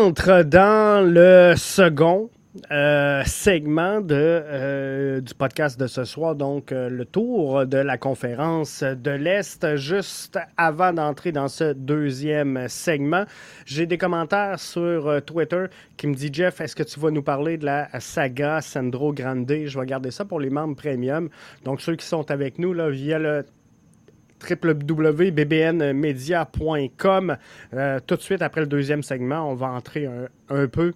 entre dans le second euh, segment euh, du podcast de ce soir, donc euh, le tour de la conférence de l'Est. Juste avant d'entrer dans ce deuxième segment, j'ai des commentaires sur Twitter qui me dit Jeff, est-ce que tu vas nous parler de la saga Sandro Grande? Je vais garder ça pour les membres premium. Donc ceux qui sont avec nous là, via le www.bbnmedia.com. tout de suite après le deuxième segment, on va entrer un, peu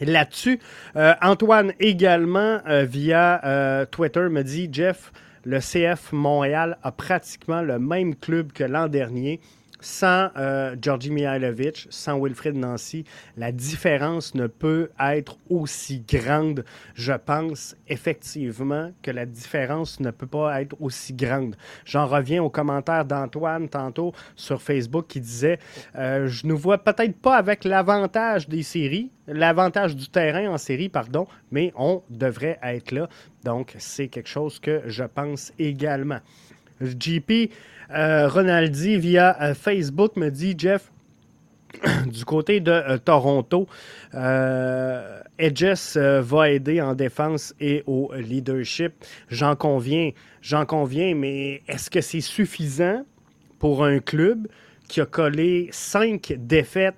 là-dessus. Euh, Antoine également, euh, via euh, Twitter, me dit, Jeff, le CF Montréal a pratiquement le même club que l'an dernier sans euh, Georgi Mihailovic, sans Wilfred Nancy, la différence ne peut être aussi grande. Je pense effectivement que la différence ne peut pas être aussi grande. J'en reviens au commentaire d'Antoine tantôt sur Facebook qui disait euh, Je ne vois peut-être pas avec l'avantage des séries, l'avantage du terrain en série, pardon, mais on devrait être là. Donc, c'est quelque chose que je pense également. JP, euh, Ronaldi via euh, Facebook me dit Jeff, du côté de euh, Toronto, Edges va aider en défense et au leadership. J'en conviens, j'en conviens, mais est-ce que c'est suffisant pour un club qui a collé cinq défaites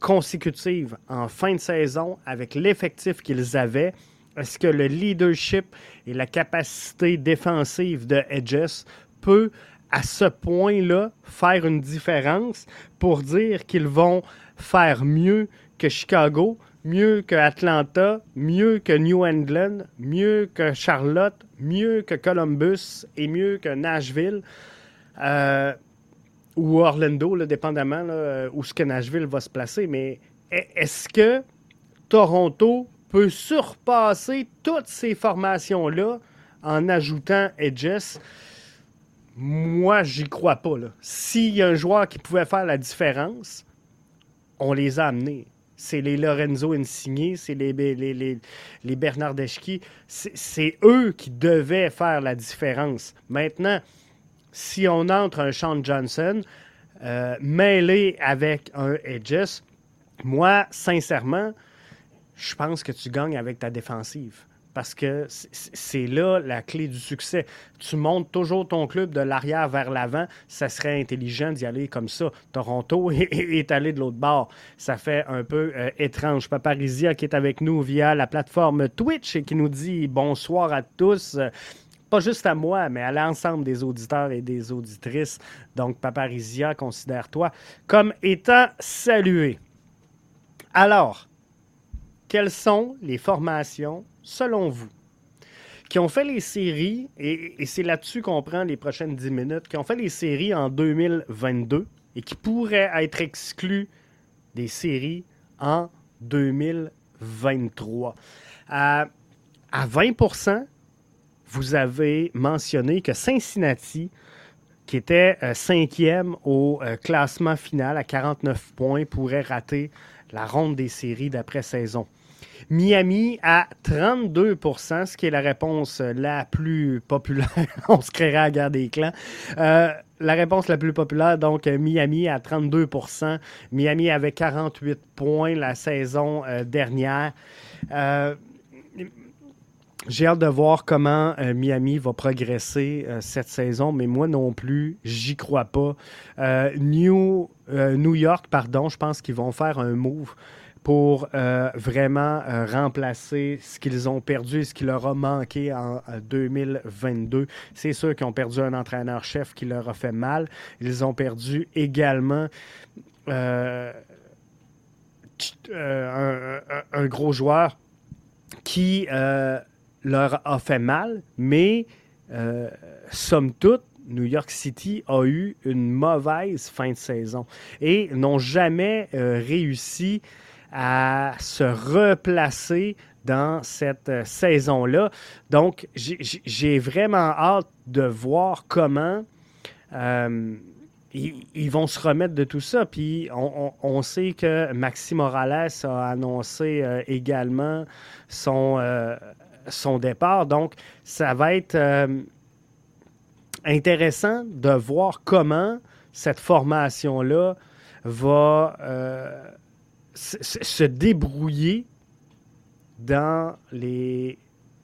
consécutives en fin de saison avec l'effectif qu'ils avaient? Est-ce que le leadership et la capacité défensive de Edges peut à ce point-là faire une différence pour dire qu'ils vont faire mieux que Chicago, mieux que Atlanta, mieux que New England, mieux que Charlotte, mieux que Columbus et mieux que Nashville euh, ou Orlando, là, dépendamment où ce que Nashville va se placer. Mais est-ce que Toronto peut surpasser toutes ces formations-là en ajoutant Edges? moi, j'y crois pas. S'il y a un joueur qui pouvait faire la différence, on les a amenés. C'est les Lorenzo Insigne, c'est les, les, les, Bernard C'est eux qui devaient faire la différence. Maintenant, si on entre un Sean Johnson euh, mêlé avec un Edges, moi, sincèrement, je pense que tu gagnes avec ta défensive parce que c'est là la clé du succès. Tu montes toujours ton club de l'arrière vers l'avant. Ça serait intelligent d'y aller comme ça. Toronto est, allé de l'autre bord. Ça fait un peu euh, étrange. Paparisia qui est avec nous via la plateforme Twitch et qui nous dit bonsoir à tous. pas juste à moi, mais à l'ensemble des auditeurs et des auditrices. Donc, Paparisia, considère-toi comme étant salué. Alors, quelles sont les formations selon vous, qui ont fait les séries, et, c'est là-dessus qu'on prend les prochaines 10 minutes, qui ont fait les séries en 2022 et qui pourraient être exclus des séries en 2023. à 20% vous avez mentionné que Cincinnati, qui était euh, cinquième au euh, classement final à 49 points, pourrait rater la ronde des séries d'après-saison. Miami à 32% ce qui est la réponse la plus populaire. On se créera à guerre des clans. Euh, la réponse la plus populaire, donc Miami à 32% Miami avait 48 points la saison euh, dernière. Euh, j'ai hâte de voir comment Miami va progresser cette saison, mais moi non plus, j'y crois pas. New, New York, pardon, je pense qu'ils vont faire un move pour euh, vraiment euh, remplacer ce qu'ils ont perdu et ce qui leur a manqué en 2022. C'est sûr qu'ils ont perdu un entraîneur-chef qui leur a fait mal. Ils ont perdu également euh, un, gros joueur qui leur a fait mal, mais somme toute, New York City a eu une mauvaise fin de saison et n'ont jamais réussi à se replacer dans cette euh, saison-là. Donc, j'ai vraiment hâte de voir comment euh, ils, vont se remettre de tout ça. Puis, on, sait que Maxime Morales a annoncé euh, également son, son départ. Donc, ça va être intéressant de voir comment cette formation-là va se débrouiller dans les,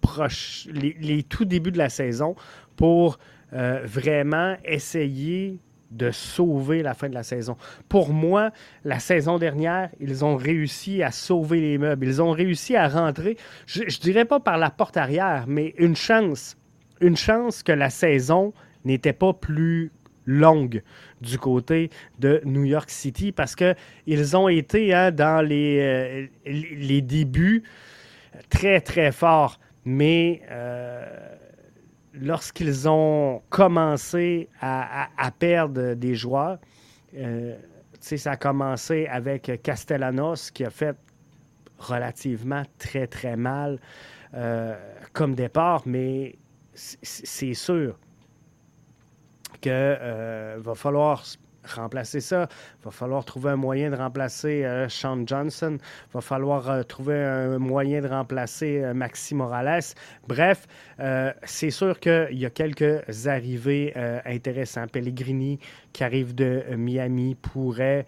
proches, les, tout débuts de la saison pour euh, vraiment essayer de sauver la fin de la saison. Pour moi, la saison dernière, ils ont réussi à sauver les meubles. Ils ont réussi à rentrer, je ne dirais pas par la porte arrière, mais une chance. Une chance que la saison n'était pas plus longue du côté de New York City parce qu'ils ont été hein, dans les, euh, les débuts très, très forts. Mais euh, lorsqu'ils ont commencé à, perdre des joueurs, euh, ça a commencé avec Castellanos qui a fait relativement très, très mal comme départ, mais c'est sûr qu'il euh, va falloir remplacer ça. Va falloir trouver un moyen de remplacer euh, Sean Johnson. Va falloir euh, trouver un moyen de remplacer Maxi Morales. Bref, c'est sûr qu'il y a quelques arrivées intéressantes. Pellegrini, qui arrive de Miami, pourrait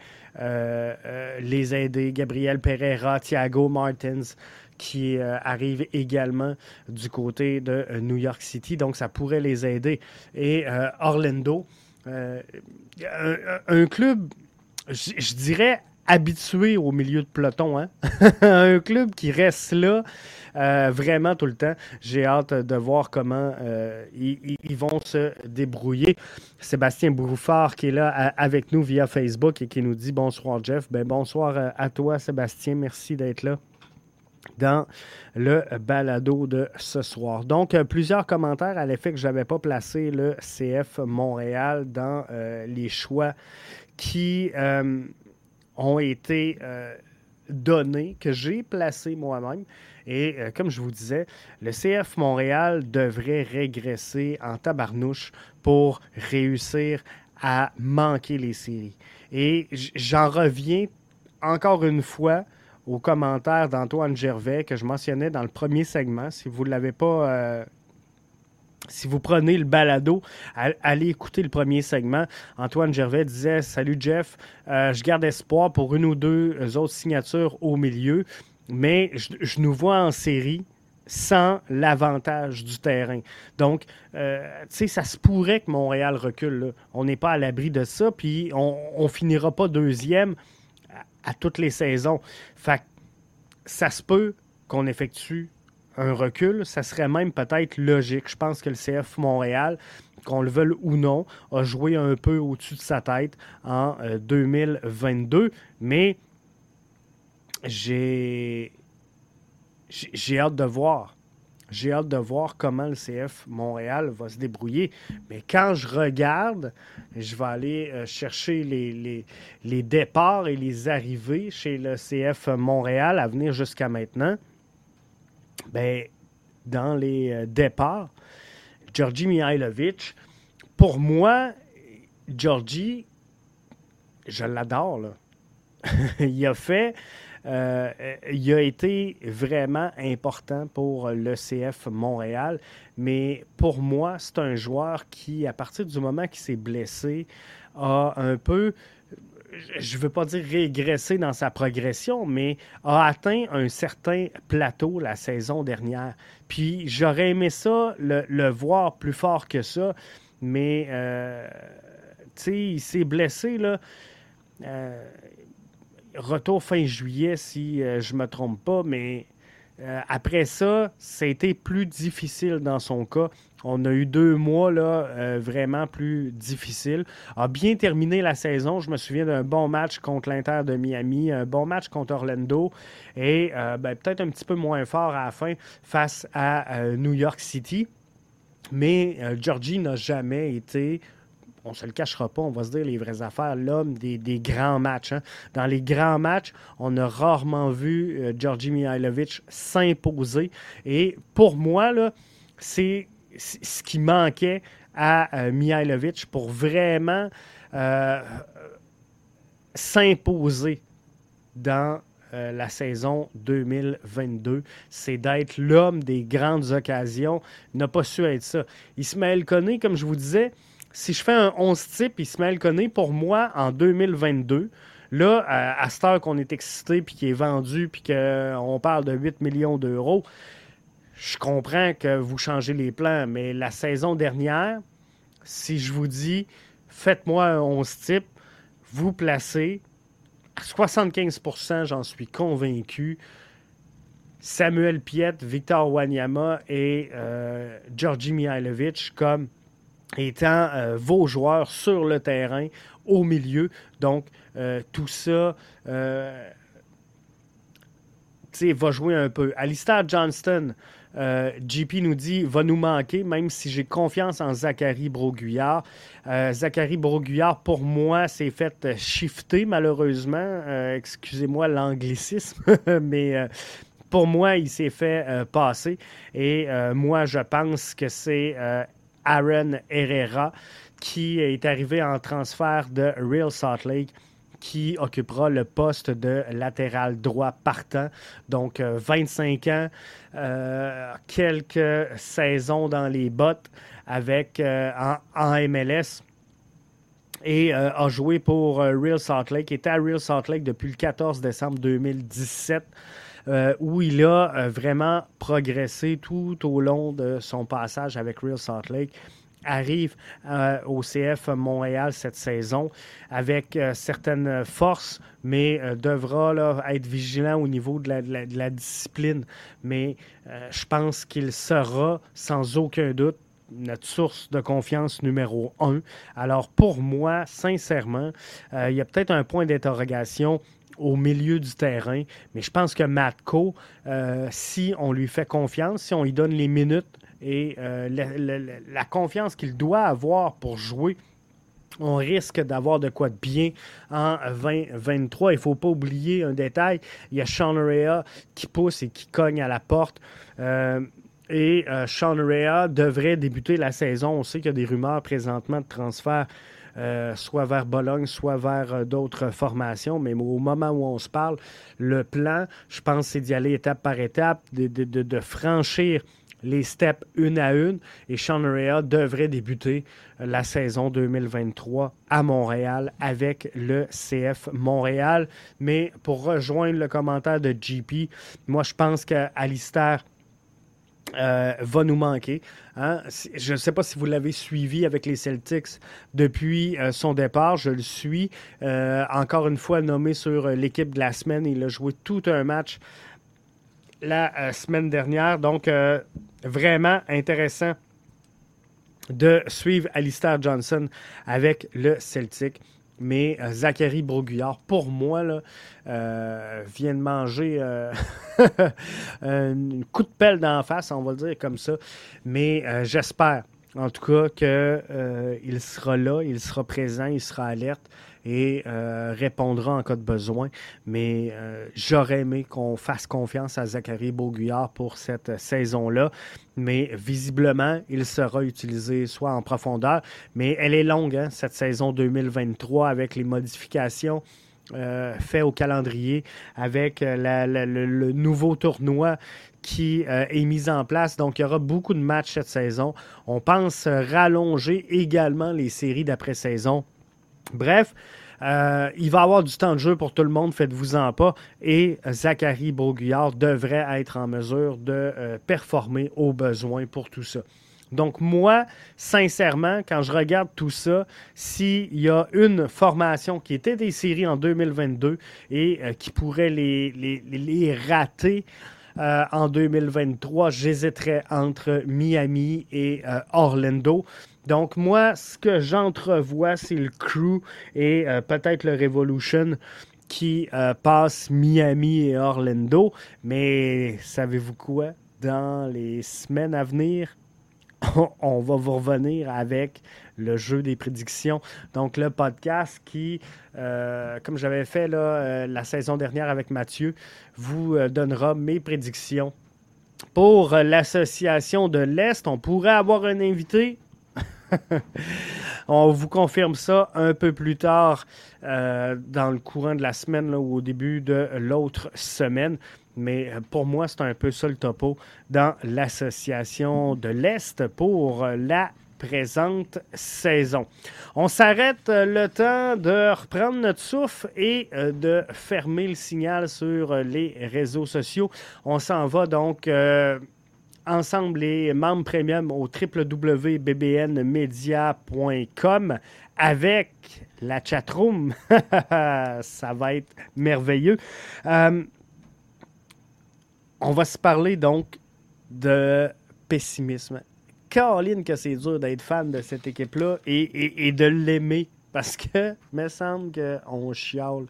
les aider. Gabriel Pereira, Thiago Martins qui euh, arrive également du côté de euh, New York City. Donc, ça pourrait les aider. Et euh, Orlando, un, club, je dirais, habitué au milieu de peloton. Hein? un club qui reste là vraiment tout le temps. J'ai hâte de voir comment ils, vont se débrouiller. Sébastien Brouffard qui est là avec nous via Facebook et qui nous dit bonsoir Jeff. Ben, bonsoir à toi Sébastien, merci d'être là dans le balado de ce soir. Donc, euh, plusieurs commentaires à l'effet que je n'avais pas placé le CF Montréal dans euh, les choix qui euh, ont été donnés, que j'ai placés moi-même. Et comme je vous disais, le CF Montréal devrait régresser en tabarnouche pour réussir à manquer les séries. Et j'en reviens encore une fois au commentaire d'Antoine Gervais que je mentionnais dans le premier segment. Si vous ne l'avez pas. Euh, si vous prenez le balado, allez écouter le premier segment. Antoine Gervais disait Salut Jeff, euh, je garde espoir pour une ou deux autres signatures au milieu, mais je, nous vois en série sans l'avantage du terrain. Donc, euh, tu sais, ça se pourrait que Montréal recule. On n'est pas à l'abri de ça, puis on finira pas deuxième à toutes les saisons. Fait ça se peut qu'on effectue un recul. Ça serait même peut-être logique. Je pense que le CF Montréal, qu'on le veuille ou non, a joué un peu au-dessus de sa tête en 2022. Euh, Mais j'ai j'ai hâte de voir j'ai hâte de voir comment le CF Montréal va se débrouiller. Mais quand je regarde, je vais aller euh, chercher les, les, départs et les arrivées chez le CF Montréal à venir jusqu'à maintenant. Ben, dans les euh, départs, Georgi Mihailovic, pour moi, Georgi, je l'adore. Il a fait euh, il a été vraiment important pour le CF Montréal, mais pour moi, c'est un joueur qui, à partir du moment qu'il s'est blessé, a un peu je ne veux pas dire régressé dans sa progression, mais a atteint un certain plateau la saison dernière. Puis j'aurais aimé ça, le, voir plus fort que ça, mais euh, il s'est blessé, là. Euh, retour fin juillet, si euh, je ne me trompe pas, mais euh, après ça, été plus difficile dans son cas. On a eu deux mois là, euh, vraiment plus difficiles. A bien terminé la saison. Je me souviens d'un bon match contre l'Inter de Miami, un bon match contre Orlando et ben, peut-être un petit peu moins fort à la fin face à New York City. Mais Georgie n'a jamais été on ne se le cachera pas, on va se dire les vraies affaires, l'homme des, grands matchs. Hein. Dans les grands matchs, on a rarement vu euh, Georgi Mihailovic s'imposer. Et pour moi, c'est ce qui manquait à euh, Mihailovic pour vraiment euh, s'imposer dans la saison 2022. C'est d'être l'homme des grandes occasions. Il n'a pas su être ça. Ismaël Koné, comme je vous disais, si je fais un 11 type Ismaël Koné, pour moi, en 2022, Là, à, cette heure qu'on est excité, puis qui est vendu, puis qu'on parle de 8 millions d'euros, je comprends que vous changez les plans, mais la saison dernière, si je vous dis, faites-moi un 11 type, vous placez, à 75% j'en suis convaincu, Samuel Piet, Victor Wanyama et euh, Georgi Mihailovic comme étant euh, vos joueurs sur le terrain, au milieu. Donc, euh, tout ça va jouer un peu. Alistair Johnston, JP nous dit va nous manquer, même si j'ai confiance en Zachary Broguillard. Zachary Broguillard, pour moi, s'est fait shifter, malheureusement. Excusez-moi l'anglicisme, mais pour moi, il s'est fait euh, passer. Et euh, moi, je pense que c'est euh, Aaron Herrera qui est arrivé en transfert de Real Salt Lake qui occupera le poste de latéral droit partant. Donc, 25 ans, quelques saisons dans les bottes avec en, MLS et a joué pour Real Salt Lake. Était à Real Salt Lake depuis le 14 décembre 2017. Euh, où il a euh, vraiment progressé tout au long de son passage avec Real Salt Lake arrive euh, au CF Montréal cette saison avec certaines forces, mais devra être vigilant au niveau de la, discipline. Mais je pense qu'il sera sans aucun doute notre source de confiance numéro un. Alors pour moi, sincèrement, il y a peut-être un point d'interrogation au milieu du terrain. Mais je pense que Matko, euh, si on lui fait confiance, si on lui donne les minutes et euh, la, confiance qu'il doit avoir pour jouer, on risque d'avoir de quoi de bien en 2023. Il ne faut pas oublier un détail. Il y a Sean Rea qui pousse et qui cogne à la porte. Euh, et Sean Rea devrait débuter la saison. On sait qu'il y a des rumeurs présentement de transfert euh, soit vers Bologne, soit vers euh, d'autres formations. Mais au moment où on se parle, le plan, je pense, c'est d'y aller étape par étape, de, franchir les steps une à une. Et Sean Rea devrait débuter euh, la saison 2023 à Montréal avec le CF Montréal. Mais pour rejoindre le commentaire de GP, moi, je pense qu'Alistair euh, va nous manquer. Hein. Je ne sais pas si vous l'avez suivi avec les Celtics depuis euh, son départ. Je le suis. Euh, encore une fois nommé sur l'équipe de la semaine. Il a joué tout un match la semaine dernière. Donc, vraiment intéressant de suivre Alistair Johnson avec le Celtic. Mais euh, Zachary Broguillard, pour moi, euh, vient de manger euh, un coup de pelle d'en face, on va le dire comme ça. Mais j'espère, en tout cas, qu'il sera là, il sera présent, il sera alerte et euh, répondra en cas de besoin. Mais euh, j'aurais aimé qu'on fasse confiance à Zachary Beauguillard pour cette saison-là. Mais visiblement, il sera utilisé soit en profondeur, mais elle est longue, hein, cette saison 2023, avec les modifications. Euh, faites au calendrier avec le, nouveau tournoi qui est mis en place. Donc, il y aura beaucoup de matchs cette saison. On pense rallonger également les séries d'après-saison Bref, euh, il va avoir du temps de jeu pour tout le monde, faites-vous-en pas. Et Zachary Beauguillard devrait être en mesure de euh, performer au besoin pour tout ça. Donc moi, sincèrement, quand je regarde tout ça, s'il y a une formation qui était des séries en 2022 et euh, qui pourrait les, les, rater en 2023, j'hésiterais entre Miami et Orlando. Donc, moi, ce que j'entrevois, c'est le crew et euh, peut-être le Revolution qui euh, passe Miami et Orlando. Mais savez-vous quoi? Dans les semaines à venir, on va vous revenir avec le jeu des prédictions. Donc, le podcast qui, euh, comme j'avais fait la saison dernière avec Mathieu, vous donnera mes prédictions. Pour l'association de l'Est, on pourrait avoir un invité. On vous confirme ça un peu plus tard euh, dans le courant de la semaine ou au début de l'autre semaine. Mais euh, pour moi, c'est un peu ça le topo dans l'association de l'Est pour la présente saison. On s'arrête euh, le temps de reprendre notre souffle et de fermer le signal sur les réseaux sociaux. On s'en va donc ensemble les membres premium au www.bbnmedia.com avec la chatroom. Ça va être merveilleux. on va se parler donc de pessimisme. Caroline que c'est dur d'être fan de cette équipe-là et, de l'aimer parce que, me semble qu'on chiale.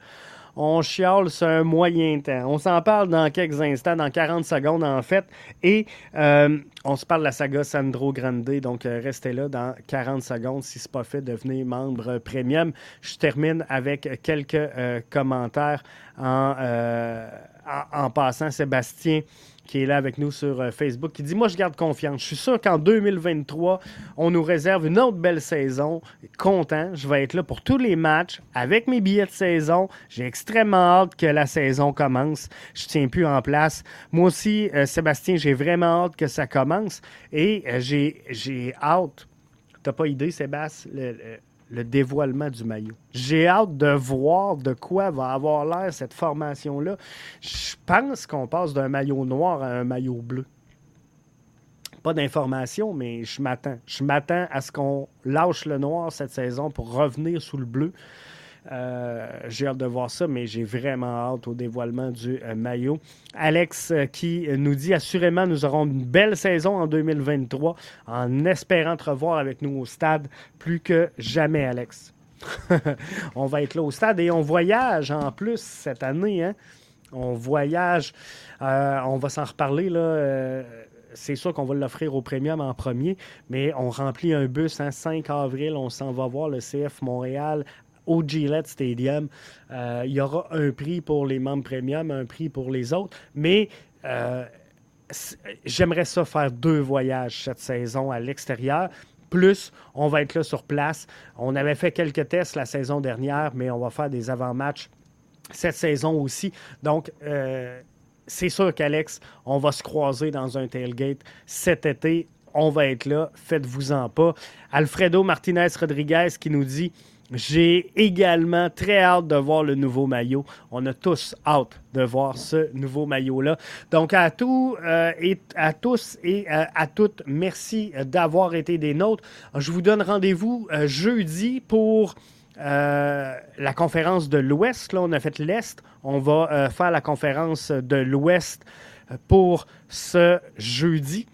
On chiale sur un moyen temps. On s'en parle dans quelques instants, dans 40 secondes en fait. Et euh, on se parle de la saga Sandro Grande. Donc euh, restez là dans 40 secondes. Si ce n'est pas fait, devenez membre premium. Je termine avec quelques euh, commentaires en, en, passant. Sébastien qui est là avec nous sur euh, Facebook, qui dit Moi, je garde confiance. Je suis sûr qu'en 2023, on nous réserve une autre belle saison. Content. Je vais être là pour tous les matchs avec mes billets de saison. J'ai extrêmement hâte que la saison commence. Je ne tiens plus en place. Moi aussi, euh, Sébastien, j'ai vraiment hâte que ça commence. Et euh, j'ai hâte. T'as pas idée, Sébastien, dévoilement du maillot. J'ai hâte de voir de quoi va avoir l'air cette formation-là. Je pense qu'on passe d'un maillot noir à un maillot bleu. Pas d'information, mais je m'attends. Je m'attends à ce qu'on lâche le noir cette saison pour revenir sous le bleu. Euh, j'ai hâte de voir ça, mais j'ai vraiment hâte au dévoilement du euh, maillot. Alex euh, qui nous dit assurément nous aurons une belle saison en 2023 en espérant te revoir avec nous au stade plus que jamais, Alex. on va être là au stade et on voyage en plus cette année. Hein. On voyage. on va s'en reparler là c'est sûr qu'on va l'offrir au premium en premier, mais on remplit un bus hein, 5 avril, on s'en va voir le CF Montréal au Gillette Stadium. Euh, il y aura un prix pour les membres premium, un prix pour les autres, mais euh, j'aimerais ça faire deux voyages cette saison à l'extérieur. Plus, on va être là sur place. On avait fait quelques tests la saison dernière, mais on va faire des avant-matchs cette saison aussi. Donc, euh, c'est sûr qu'Alex, on va se croiser dans un tailgate cet été. On va être là. Faites-vous-en pas. Alfredo Martinez Rodriguez qui nous dit j'ai également très hâte de voir le nouveau maillot. On a tous hâte de voir ce nouveau maillot-là. Donc, à, tous euh, et, à tous et euh, à toutes, merci d'avoir été des nôtres. Je vous donne rendez-vous euh, jeudi pour la conférence de l'Ouest. Là, on a fait l'Est. On va faire la conférence de l'Ouest pour ce jeudi.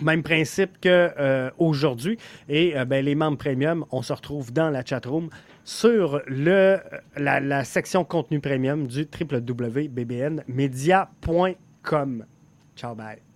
Même principe qu'aujourd'hui. Euh, Et euh, ben, les membres premium, on se retrouve dans la chatroom sur le, la, la, section contenu premium du www.bbnmedia.com. Ciao, bye.